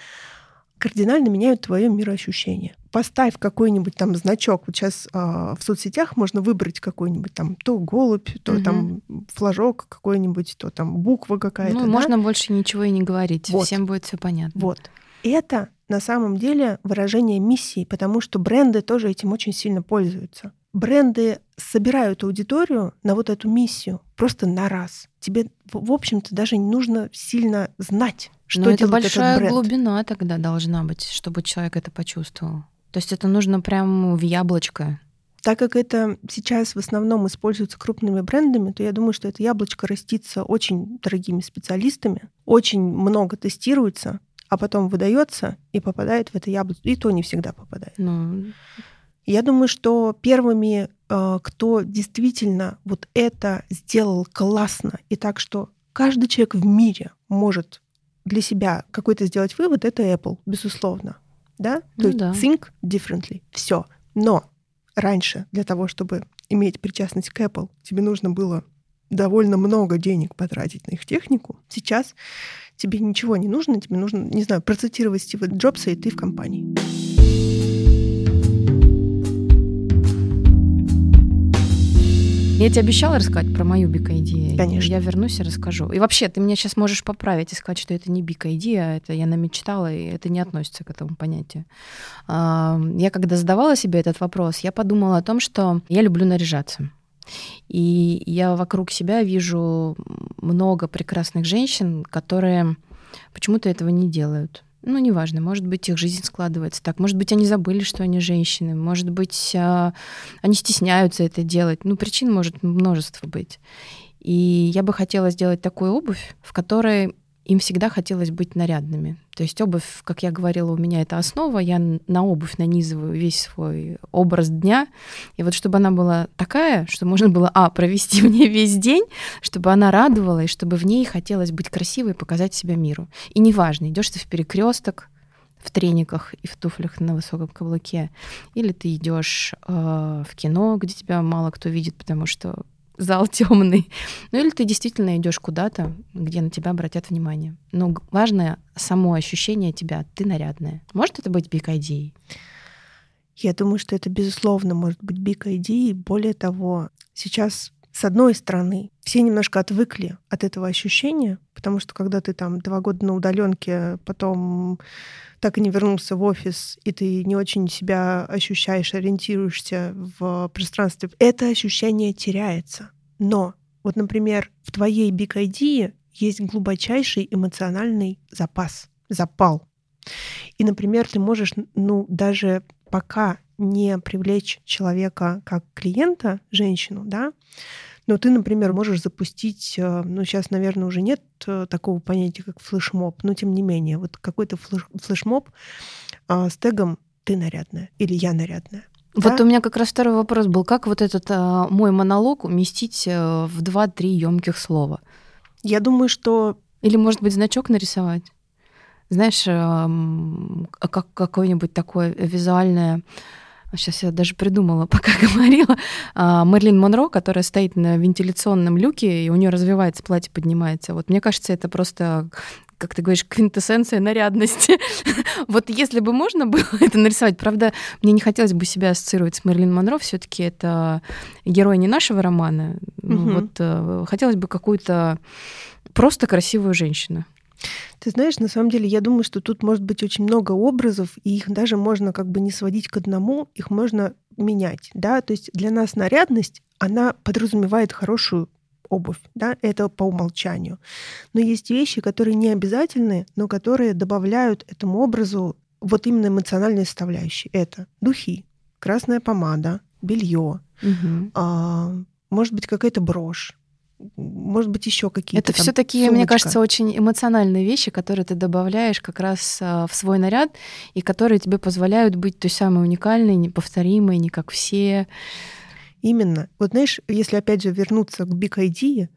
кардинально меняют твое мироощущение. Поставь какой-нибудь там значок. Вот сейчас э, в соцсетях можно выбрать какой-нибудь там то голубь, то угу. там флажок какой-нибудь, то там буква какая-то. Ну, да? можно больше ничего и не говорить. Вот. Всем будет все понятно. Вот. Это на самом деле выражение миссии, потому что бренды тоже этим очень сильно пользуются. Бренды собирают аудиторию на вот эту миссию просто на раз. Тебе, в общем-то, даже не нужно сильно знать, что Но это большая этот бренд. глубина тогда должна быть, чтобы человек это почувствовал. То есть это нужно прям в яблочко. Так как это сейчас в основном используется крупными брендами, то я думаю, что это яблочко растится очень дорогими специалистами, очень много тестируется, а потом выдается и попадает в это яблоко. И то не всегда попадает. Ну... Я думаю, что первыми, э, кто действительно вот это сделал классно, и так, что каждый человек в мире может для себя какой-то сделать вывод, это Apple, безусловно. Да? Ну, То есть да. think differently. Все. Но раньше для того, чтобы иметь причастность к Apple, тебе нужно было довольно много денег потратить на их технику. Сейчас тебе ничего не нужно, тебе нужно, не знаю, процитировать Стива Джобса, и ты в компании. Я тебе обещала рассказать про мою бик-идею. Конечно. Я вернусь и расскажу. И вообще, ты меня сейчас можешь поправить и сказать, что это не бик-идея, а это я намечтала, и это не относится к этому понятию. А, я когда задавала себе этот вопрос, я подумала о том, что я люблю наряжаться. И я вокруг себя вижу много прекрасных женщин, которые почему-то этого не делают ну, неважно, может быть, их жизнь складывается так, может быть, они забыли, что они женщины, может быть, а, они стесняются это делать. Ну, причин может множество быть. И я бы хотела сделать такую обувь, в которой им всегда хотелось быть нарядными. То есть обувь, как я говорила, у меня это основа, я на обувь нанизываю весь свой образ дня. И вот чтобы она была такая, что можно было, а, провести в ней весь день, чтобы она радовала, и чтобы в ней хотелось быть красивой и показать себя миру. И неважно, идешь ты в перекресток, в трениках и в туфлях на высоком каблуке, или ты идешь э, в кино, где тебя мало кто видит, потому что зал темный. Ну или ты действительно идешь куда-то, где на тебя обратят внимание. Но важное само ощущение тебя, ты нарядная. Может это быть ID? Я думаю, что это, безусловно, может быть ID. Более того, сейчас с одной стороны, все немножко отвыкли от этого ощущения, потому что когда ты там два года на удаленке, потом так и не вернулся в офис, и ты не очень себя ощущаешь, ориентируешься в пространстве, это ощущение теряется. Но вот, например, в твоей Big ID есть глубочайший эмоциональный запас, запал. И, например, ты можешь, ну, даже пока не привлечь человека как клиента, женщину, да, но ты, например, можешь запустить, э, ну, сейчас, наверное, уже нет э, такого понятия, как флешмоб, но тем не менее, вот какой-то флеш, флешмоб а, с тегом «ты нарядная» или «я нарядная». Вот да? у меня как раз второй вопрос был, как вот этот а, мой монолог уместить а, в два-три емких слова? Я думаю, что... Или, может быть, значок нарисовать? Знаешь, а, как какое-нибудь такое визуальное сейчас я даже придумала, пока говорила, а, Мерлин Монро, которая стоит на вентиляционном люке, и у нее развивается платье, поднимается. Вот мне кажется, это просто как ты говоришь, квинтэссенция нарядности. вот если бы можно было это нарисовать, правда, мне не хотелось бы себя ассоциировать с Мерлин Монро, все-таки это герой не нашего романа. Угу. Вот э, хотелось бы какую-то просто красивую женщину. Ты знаешь, на самом деле, я думаю, что тут может быть очень много образов, и их даже можно как бы не сводить к одному, их можно менять, да, то есть для нас нарядность, она подразумевает хорошую обувь, да, это по умолчанию. Но есть вещи, которые не обязательны, но которые добавляют этому образу вот именно эмоциональные составляющие. Это духи, красная помада, белье, угу. а, может быть какая-то брошь, может быть, еще какие-то. Это все такие, мне кажется, очень эмоциональные вещи, которые ты добавляешь как раз а, в свой наряд, и которые тебе позволяют быть той самой уникальной, неповторимой, не как все. Именно. Вот знаешь, если опять же вернуться к Big Idea,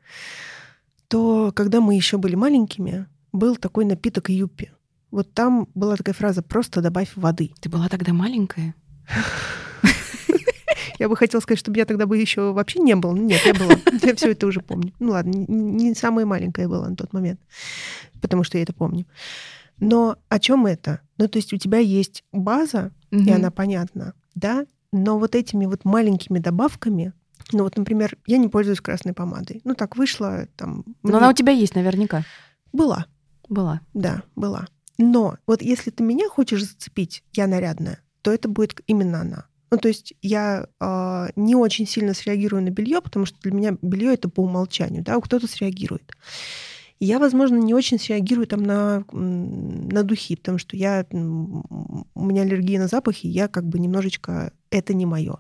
то когда мы еще были маленькими, был такой напиток юпи. Вот там была такая фраза «просто добавь воды». Ты была тогда маленькая? Я бы хотела сказать, чтобы я тогда бы еще вообще не было. Нет, я была. Я все это уже помню. Ну ладно, не самая маленькая была на тот момент, потому что я это помню. Но о чем это? Ну, то есть у тебя есть база, и она понятна, да, но вот этими вот маленькими добавками, ну вот, например, я не пользуюсь красной помадой. Ну так вышло там. Но мне... она у тебя есть наверняка. Была. Была. Да, была. Но вот если ты меня хочешь зацепить, я нарядная, то это будет именно она. Ну, то есть я э, не очень сильно среагирую на белье, потому что для меня белье это по умолчанию, да, кто-то среагирует. Я, возможно, не очень среагирую там на, на духи, потому что я, у меня аллергия на запахи, я как бы немножечко это не мое.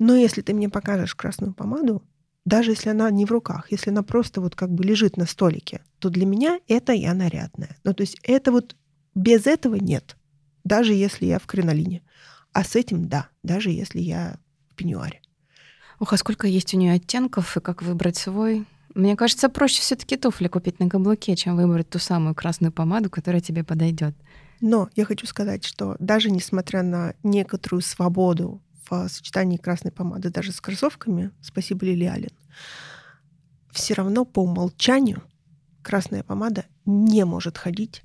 Но если ты мне покажешь красную помаду, даже если она не в руках, если она просто вот как бы лежит на столике, то для меня это я нарядная. Ну, то есть это вот без этого нет, даже если я в кринолине. А с этим да, даже если я в пеньюаре. Ух, а сколько есть у нее оттенков и как выбрать свой? Мне кажется, проще все-таки туфли купить на каблуке, чем выбрать ту самую красную помаду, которая тебе подойдет. Но я хочу сказать, что даже несмотря на некоторую свободу в сочетании красной помады даже с кроссовками, спасибо Лили Аллен, все равно по умолчанию красная помада не может ходить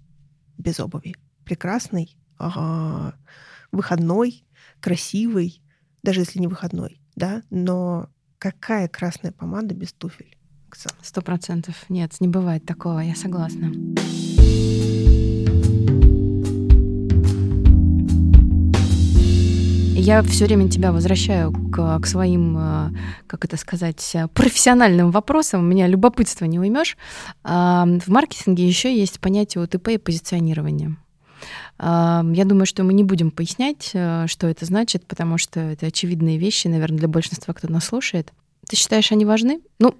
без обуви. Прекрасный, ага, выходной, красивый, даже если не выходной, да, но какая красная помада без туфель? Сто процентов. Нет, не бывает такого, я согласна. Я все время тебя возвращаю к, к своим, э, как это сказать, профессиональным вопросам. Меня любопытство не уймешь. В маркетинге еще есть понятие ОТП и позиционирования. Я думаю, что мы не будем пояснять, э, что это значит, потому что это очевидные вещи, наверное, для большинства, кто нас слушает. Ты считаешь, они важны? Ну,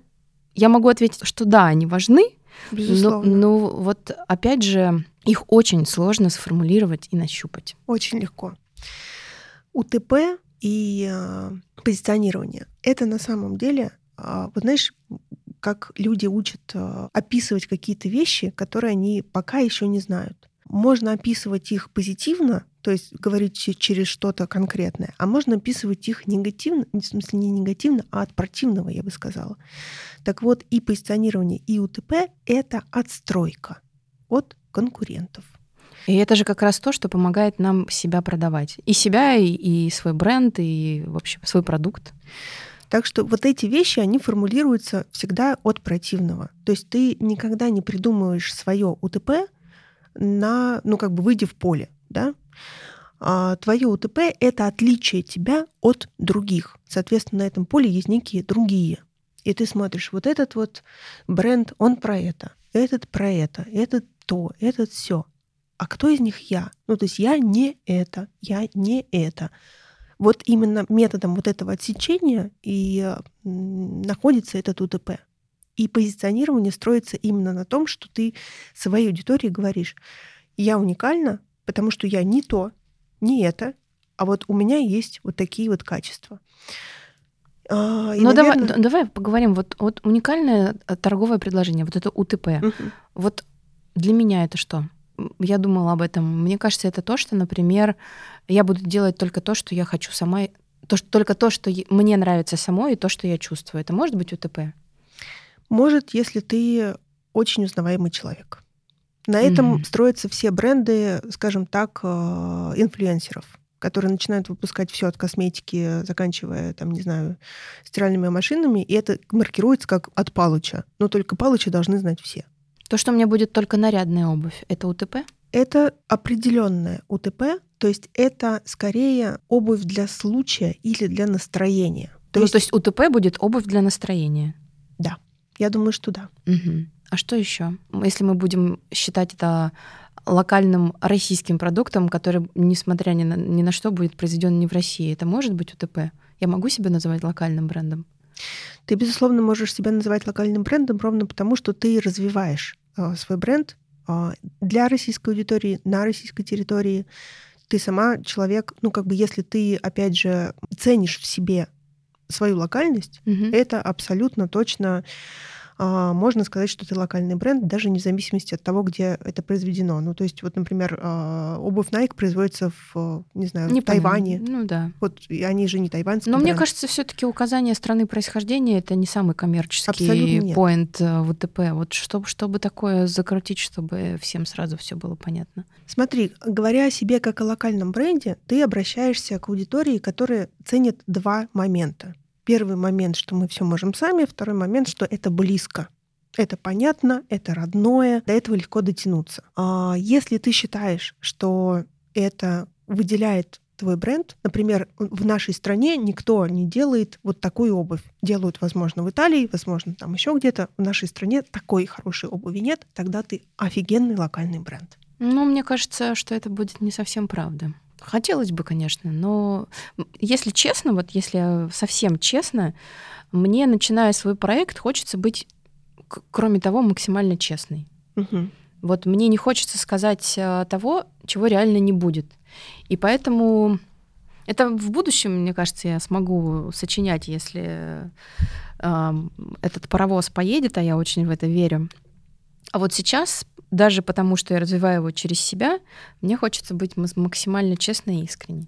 я могу ответить, что да, они важны, Безусловно. Но, но вот опять же, их очень сложно сформулировать и нащупать. Очень легко. УТП и э, позиционирование — это на самом деле, э, вот знаешь, как люди учат э, описывать какие-то вещи, которые они пока еще не знают. Можно описывать их позитивно, то есть говорить через что-то конкретное, а можно описывать их негативно, в смысле не негативно, а от противного, я бы сказала. Так вот, и позиционирование, и УТП — это отстройка от конкурентов. И это же как раз то, что помогает нам себя продавать. И себя, и, и свой бренд, и, в общем, свой продукт. Так что вот эти вещи, они формулируются всегда от противного. То есть ты никогда не придумываешь свое УТП на, ну, как бы выйдя в поле, да? А твое УТП — это отличие тебя от других. Соответственно, на этом поле есть некие другие. И ты смотришь, вот этот вот бренд, он про это, этот про это, этот то, этот все а кто из них я? Ну, то есть я не это, я не это. Вот именно методом вот этого отсечения и находится этот УТП. И позиционирование строится именно на том, что ты своей аудитории говоришь, я уникальна, потому что я не то, не это, а вот у меня есть вот такие вот качества. А, ну, наверное... давай, давай поговорим. Вот, вот уникальное э, торговое предложение, вот это УТП. Угу. Вот для меня это что? я думала об этом. Мне кажется, это то, что, например, я буду делать только то, что я хочу сама, то, что, только то, что мне нравится самой, и то, что я чувствую. Это может быть УТП? Может, если ты очень узнаваемый человек. На этом mm-hmm. строятся все бренды, скажем так, э, инфлюенсеров, которые начинают выпускать все от косметики, заканчивая, там, не знаю, стиральными машинами, и это маркируется как от Палыча. Но только Палыча должны знать все. То, что у меня будет только нарядная обувь, это УТП? Это определенная УТП, то есть это скорее обувь для случая или для настроения. То ну, есть... то есть УТП будет обувь для настроения? Да, я думаю, что да. Угу. А что еще? Если мы будем считать это локальным российским продуктом, который, несмотря ни на, ни на что, будет произведен не в России, это может быть УТП? Я могу себя называть локальным брендом? Ты, безусловно, можешь себя называть локальным брендом ровно потому, что ты развиваешь э, свой бренд э, для российской аудитории, на российской территории. Ты сама человек, ну, как бы, если ты, опять же, ценишь в себе свою локальность, угу. это абсолютно точно можно сказать, что это локальный бренд, даже не в зависимости от того, где это произведено. Ну, то есть, вот, например, а, обувь Nike производится в, не знаю, не в Тайване. Ну да. Вот и они же не тайваньские. Но бренд. мне кажется, все-таки указание страны происхождения это не самый коммерческий поинт э, в УТП. Вот чтобы, чтобы такое закрутить, чтобы всем сразу все было понятно. Смотри, говоря о себе как о локальном бренде, ты обращаешься к аудитории, которая ценит два момента. Первый момент, что мы все можем сами, второй момент, что это близко. Это понятно, это родное, до этого легко дотянуться. А если ты считаешь, что это выделяет твой бренд. Например, в нашей стране никто не делает вот такую обувь. Делают, возможно, в Италии, возможно, там еще где-то. В нашей стране такой хорошей обуви нет. Тогда ты офигенный локальный бренд. Ну, мне кажется, что это будет не совсем правда. Хотелось бы, конечно, но если честно, вот если совсем честно, мне, начиная свой проект, хочется быть, кроме того, максимально честной. Угу. Вот мне не хочется сказать э, того, чего реально не будет. И поэтому это в будущем, мне кажется, я смогу сочинять, если э, этот паровоз поедет, а я очень в это верю. А вот сейчас даже потому, что я развиваю его через себя, мне хочется быть максимально честной и искренней.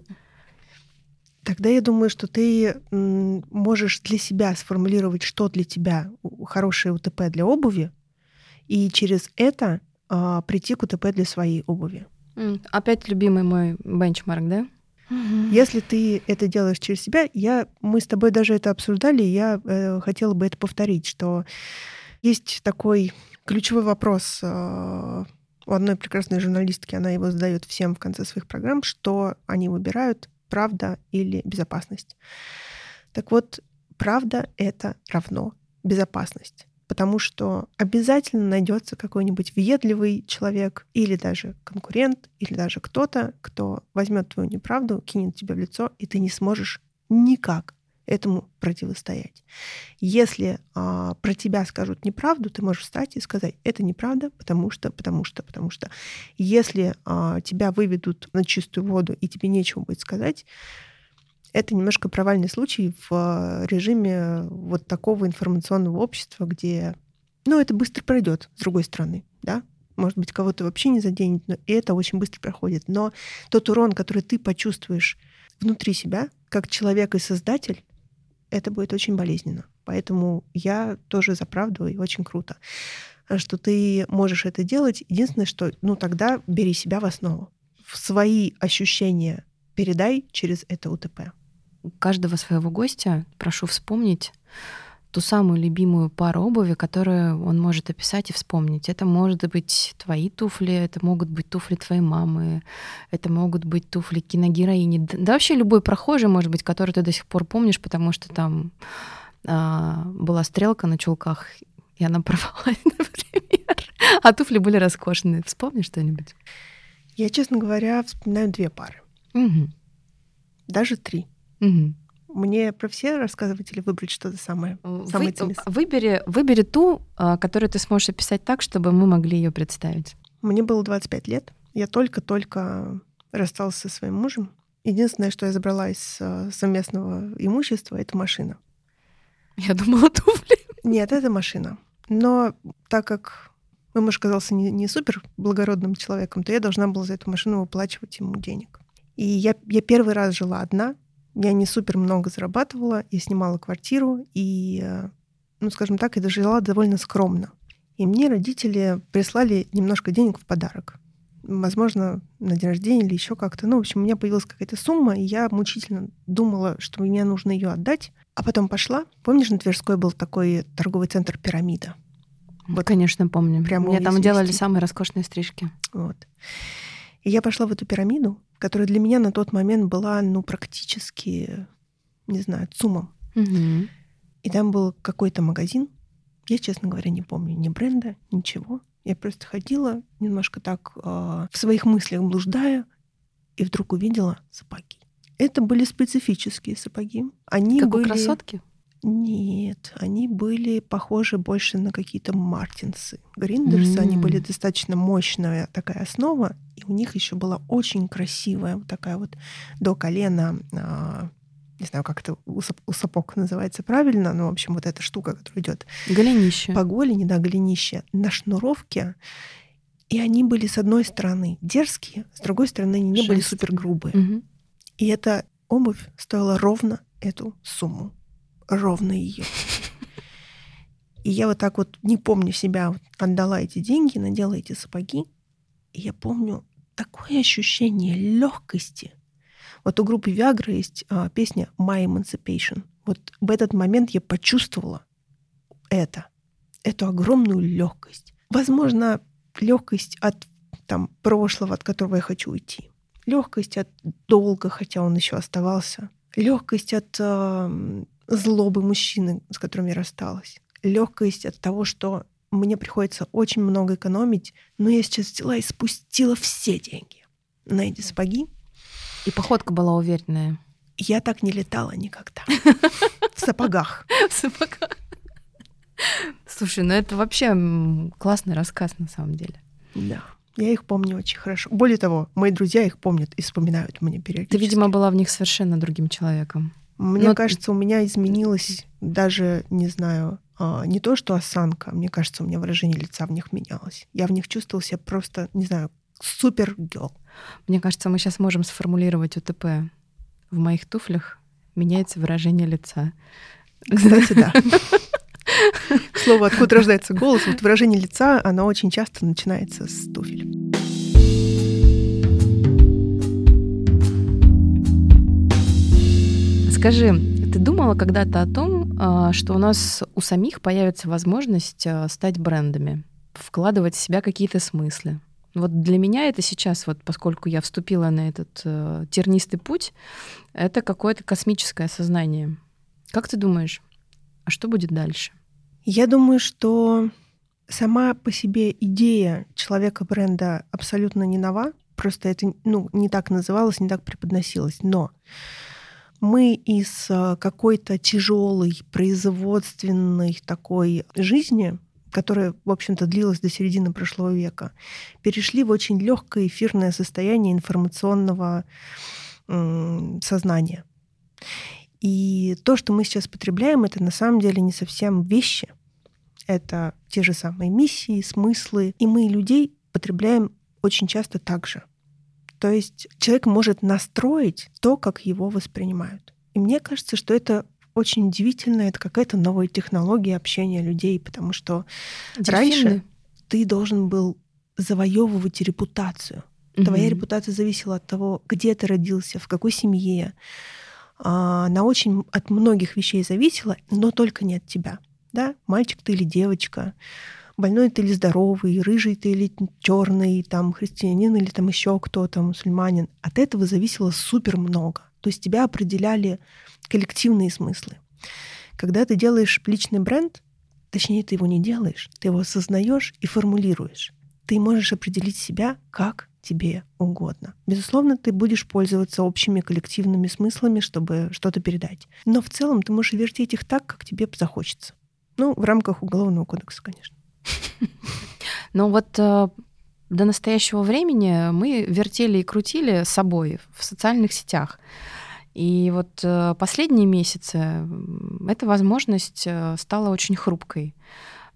Тогда я думаю, что ты можешь для себя сформулировать, что для тебя хорошее УТП для обуви, и через это а, прийти к УТП для своей обуви. Опять любимый мой бенчмарк, да? Если ты это делаешь через себя, я, мы с тобой даже это обсуждали, я э, хотела бы это повторить, что есть такой ключевой вопрос э, у одной прекрасной журналистки, она его задает всем в конце своих программ, что они выбирают, правда или безопасность. Так вот, правда — это равно безопасность. Потому что обязательно найдется какой-нибудь въедливый человек или даже конкурент, или даже кто-то, кто возьмет твою неправду, кинет тебе в лицо, и ты не сможешь никак этому противостоять. Если а, про тебя скажут неправду, ты можешь встать и сказать, это неправда, потому что, потому что, потому что. Если а, тебя выведут на чистую воду и тебе нечего будет сказать, это немножко провальный случай в режиме вот такого информационного общества, где, ну, это быстро пройдет, с другой стороны, да, может быть, кого-то вообще не заденет, но и это очень быстро проходит. Но тот урон, который ты почувствуешь внутри себя, как человек и создатель, это будет очень болезненно. Поэтому я тоже за правду, и очень круто, что ты можешь это делать. Единственное, что, ну, тогда бери себя в основу. В свои ощущения передай через это УТП. Каждого своего гостя прошу вспомнить ту самую любимую пару обуви, которую он может описать и вспомнить. Это может быть твои туфли, это могут быть туфли твоей мамы, это могут быть туфли киногероини. Да вообще любой прохожий, может быть, который ты до сих пор помнишь, потому что там а, была стрелка на чулках, и она порвалась, например. А туфли были роскошные. Вспомни что-нибудь? Я, честно говоря, вспоминаю две пары. Угу. Даже три. Угу. Мне про все рассказывать или выбрать что-то самое, самое Вы, выбери, выбери ту, а, которую ты сможешь описать так, чтобы мы могли ее представить. Мне было 25 лет. Я только-только расстался со своим мужем. Единственное, что я забрала из а, совместного имущества, это машина. Я думала, туфли. Нет, это машина. Но так как мой муж казался не, не супер благородным человеком, то я должна была за эту машину выплачивать ему денег. И я, я первый раз жила одна, я не супер много зарабатывала, я снимала квартиру, и, э, ну, скажем так, я жила довольно скромно. И мне родители прислали немножко денег в подарок. Возможно, на день рождения или еще как-то. Ну, в общем, у меня появилась какая-то сумма, и я мучительно думала, что мне нужно ее отдать. А потом пошла. Помнишь, на Тверской был такой торговый центр «Пирамида»? Вот, конечно, помню. Прямо Мне там делали самые роскошные стрижки. Вот. И я пошла в эту пирамиду, которая для меня на тот момент была, ну, практически, не знаю, ЦУМом. Угу. И там был какой-то магазин. Я, честно говоря, не помню ни бренда, ничего. Я просто ходила немножко так э, в своих мыслях блуждая, и вдруг увидела сапоги. Это были специфические сапоги. Они как были... у красотки? Нет, они были похожи больше на какие-то мартинсы. Гриндерсы, mm. они были достаточно мощная такая основа, и у них еще была очень красивая вот такая вот до колена, а, не знаю, как это у, сап- у сапог называется правильно, но, в общем, вот эта штука, которая идет Голенище. по голени, да, голенище, на шнуровке. И они были, с одной стороны, дерзкие, с другой стороны, они не Шерсть. были супер грубые. Мгм. И эта обувь стоила ровно эту сумму. Ровно ее. И я вот так вот, не помню себя, отдала эти деньги, надела эти сапоги. И я помню такое ощущение легкости. Вот у группы Viagra есть а, песня My Emancipation. Вот в этот момент я почувствовала это, эту огромную легкость. Возможно, легкость от там, прошлого, от которого я хочу уйти. Легкость от долга, хотя он еще оставался. Легкость от злобы мужчины, с которым я рассталась. Легкость от того, что мне приходится очень много экономить, но я сейчас взяла и спустила все деньги на эти сапоги. И походка была уверенная. Я так не летала никогда. В сапогах. В сапогах. Слушай, ну это вообще классный рассказ на самом деле. Да. Я их помню очень хорошо. Более того, мои друзья их помнят и вспоминают мне периодически. Ты, видимо, была в них совершенно другим человеком. Мне Но- кажется, у меня изменилось даже, не знаю, а, не то, что осанка, мне кажется, у меня выражение лица в них менялось. Я в них чувствовала себя просто, не знаю, супер гел. Мне кажется, мы сейчас можем сформулировать УТП. В моих туфлях меняется выражение лица. Кстати, да. К слову, откуда рождается голос, вот выражение лица, оно очень часто начинается с туфель. Скажи, ты думала когда-то о том, а, что у нас у самих появится возможность а, стать брендами, вкладывать в себя какие-то смыслы? Вот для меня это сейчас, вот поскольку я вступила на этот э, тернистый путь, это какое-то космическое сознание. Как ты думаешь, а что будет дальше? Я думаю, что сама по себе идея человека-бренда абсолютно не нова. Просто это ну, не так называлось, не так преподносилось. Но мы из э, какой-то тяжелой производственной такой жизни, которая, в общем-то, длилась до середины прошлого века, перешли в очень легкое эфирное состояние информационного сознания. И то, что мы сейчас потребляем, это на самом деле не совсем вещи. Это те же самые миссии, смыслы. И мы людей потребляем очень часто так же. То есть человек может настроить то, как его воспринимают. И мне кажется, что это очень удивительно, это какая-то новая технология общения людей, потому что раньше Дельфины? ты должен был завоевывать репутацию. Твоя Мгм. репутация зависела от того, где ты родился, в какой семье. А, Она очень от многих вещей зависела, но только не от тебя. Да? Мальчик ты или девочка, больной ты или здоровый, рыжий ты или черный, там христианин или там еще кто-то, мусульманин. От этого зависело супер много. То есть тебя определяли коллективные смыслы. Когда ты делаешь личный бренд, точнее, ты его не делаешь, ты его осознаешь и формулируешь. Ты можешь определить себя как тебе угодно. Безусловно, ты будешь пользоваться общими коллективными смыслами, чтобы что-то передать. Но в целом ты можешь вертеть их так, как тебе захочется. Ну, в рамках Уголовного кодекса, конечно. Но вот э, до настоящего времени мы вертели и крутили с собой в социальных сетях. И вот э, последние месяцы эта возможность э, стала очень хрупкой.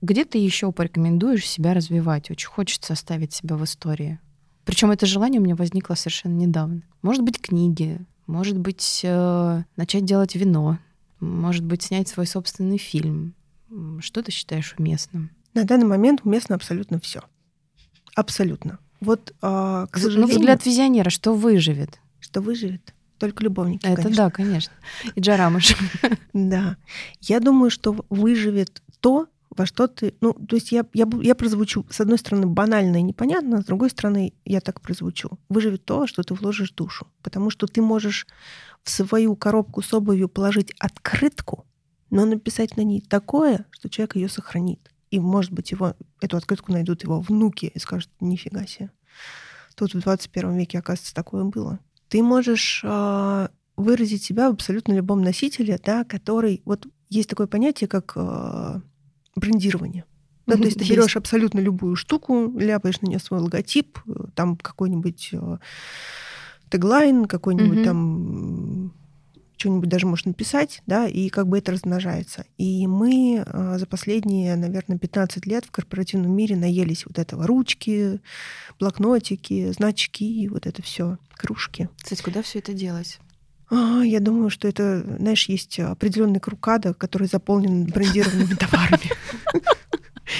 Где ты еще порекомендуешь себя развивать? Очень хочется оставить себя в истории. Причем это желание у меня возникло совершенно недавно. Может быть, книги, может быть, начать делать вино, может быть, снять свой собственный фильм. Что ты считаешь уместным? На данный момент уместно абсолютно все. Абсолютно. Вот, а, к Ну, сожалению, взгляд визионера, что выживет? что выживет только любовники, Это конечно. да, конечно. И Джарамыш. Да. Я думаю, что выживет то, во что ты... Ну, то есть я, я, я прозвучу, с одной стороны, банально и непонятно, с другой стороны, я так прозвучу. Выживет то, что ты вложишь душу. Потому что ты можешь в свою коробку с обувью положить открытку, но написать на ней такое, что человек ее сохранит. И, может быть, его, эту открытку найдут его внуки и скажут, нифига себе. Тут в 21 веке, оказывается, такое было. Ты можешь а, выразить себя в абсолютно любом носителе, да, который... Вот есть такое понятие, как э, брендирование. Да, то есть ты берешь абсолютно любую штуку, ляпаешь на нее свой логотип, э, там какой-нибудь э, теглайн, какой-нибудь там что-нибудь даже можешь написать, да, и как бы это размножается. И мы э, за последние, наверное, 15 лет в корпоративном мире наелись вот этого ручки, блокнотики, значки, вот это все, кружки. Кстати, куда все это делать? А, я думаю, что это, знаешь, есть определенный круг ада, который заполнен брендированными товарами.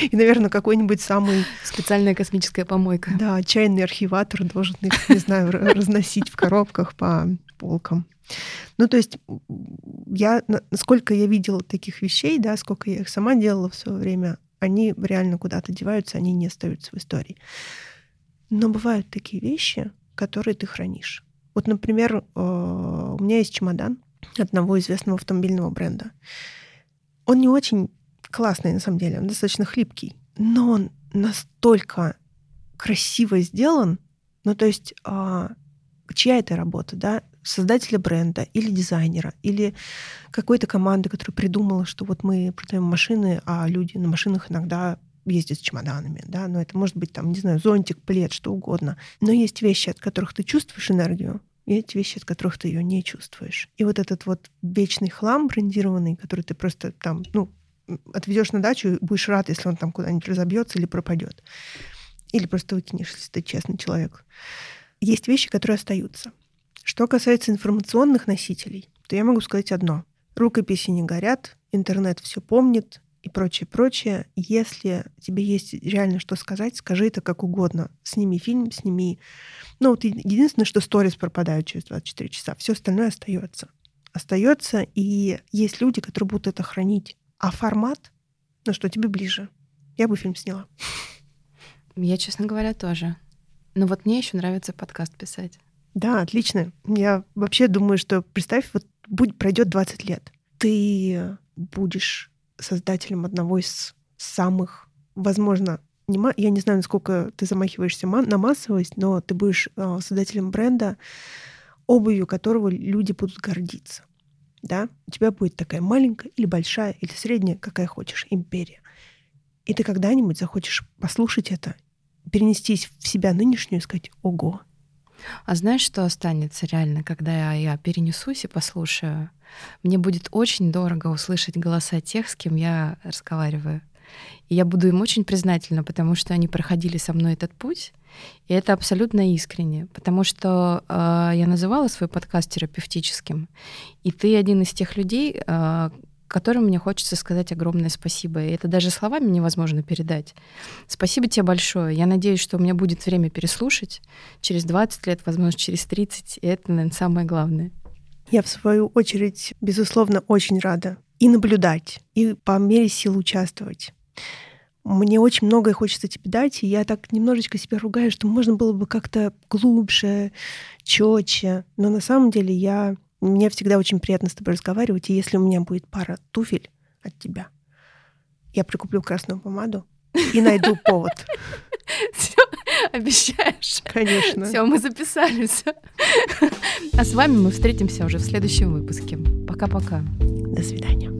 И, наверное, какой-нибудь самый... Специальная космическая помойка. Да, чайный архиватор должен их, не знаю, разносить в коробках по полкам. Ну, то есть я, сколько я видела таких вещей, да, сколько я их сама делала в свое время, они реально куда-то деваются, они не остаются в истории. Но бывают такие вещи, которые ты хранишь. Вот, например, э, у меня есть чемодан одного известного автомобильного бренда. Он не очень классный, на самом деле, он достаточно хлипкий, но он настолько красиво сделан, ну, то есть, а, чья это работа, да? Создателя бренда или дизайнера, или какой-то команды, которая придумала, что вот мы продаем машины, а люди на машинах иногда ездят с чемоданами, да, но это может быть там, не знаю, зонтик, плед, что угодно. Но есть вещи, от которых ты чувствуешь энергию, и есть вещи, от которых ты ее не чувствуешь. И вот этот вот вечный хлам брендированный, который ты просто там, ну, отвезешь на дачу, будешь рад, если он там куда-нибудь разобьется или пропадет. Или просто выкинешь, если ты честный человек. Есть вещи, которые остаются. Что касается информационных носителей, то я могу сказать одно. Рукописи не горят, интернет все помнит и прочее, прочее. Если тебе есть реально что сказать, скажи это как угодно. Сними фильм, сними... Ну, вот единственное, что сторис пропадают через 24 часа. Все остальное остается. Остается, и есть люди, которые будут это хранить. А формат, ну что, тебе ближе. Я бы фильм сняла. Я, честно говоря, тоже. Но вот мне еще нравится подкаст писать. Да, отлично. Я вообще думаю, что представь, вот будь, пройдет 20 лет. Ты будешь создателем одного из самых, возможно, не, я не знаю, насколько ты замахиваешься на массовость, но ты будешь а, создателем бренда, обувью которого люди будут гордиться. Да? У тебя будет такая маленькая или большая, или средняя, какая хочешь, империя. И ты когда-нибудь захочешь послушать это, перенестись в себя нынешнюю и сказать, ого, а знаешь, что останется реально, когда я перенесусь и послушаю? Мне будет очень дорого услышать голоса тех, с кем я разговариваю. И я буду им очень признательна, потому что они проходили со мной этот путь, и это абсолютно искренне, потому что э, я называла свой подкаст терапевтическим, и ты один из тех людей, э, которым мне хочется сказать огромное спасибо. И это даже словами невозможно передать. Спасибо тебе большое. Я надеюсь, что у меня будет время переслушать через 20 лет, возможно, через 30. И это, наверное, самое главное. Я, в свою очередь, безусловно, очень рада и наблюдать, и по мере сил участвовать. Мне очень многое хочется тебе дать, и я так немножечко себя ругаю, что можно было бы как-то глубже, четче. Но на самом деле я мне всегда очень приятно с тобой разговаривать, и если у меня будет пара туфель от тебя, я прикуплю красную помаду и найду повод. Все, обещаешь? Конечно. Все, мы записались. А с вами мы встретимся уже в следующем выпуске. Пока-пока. До свидания.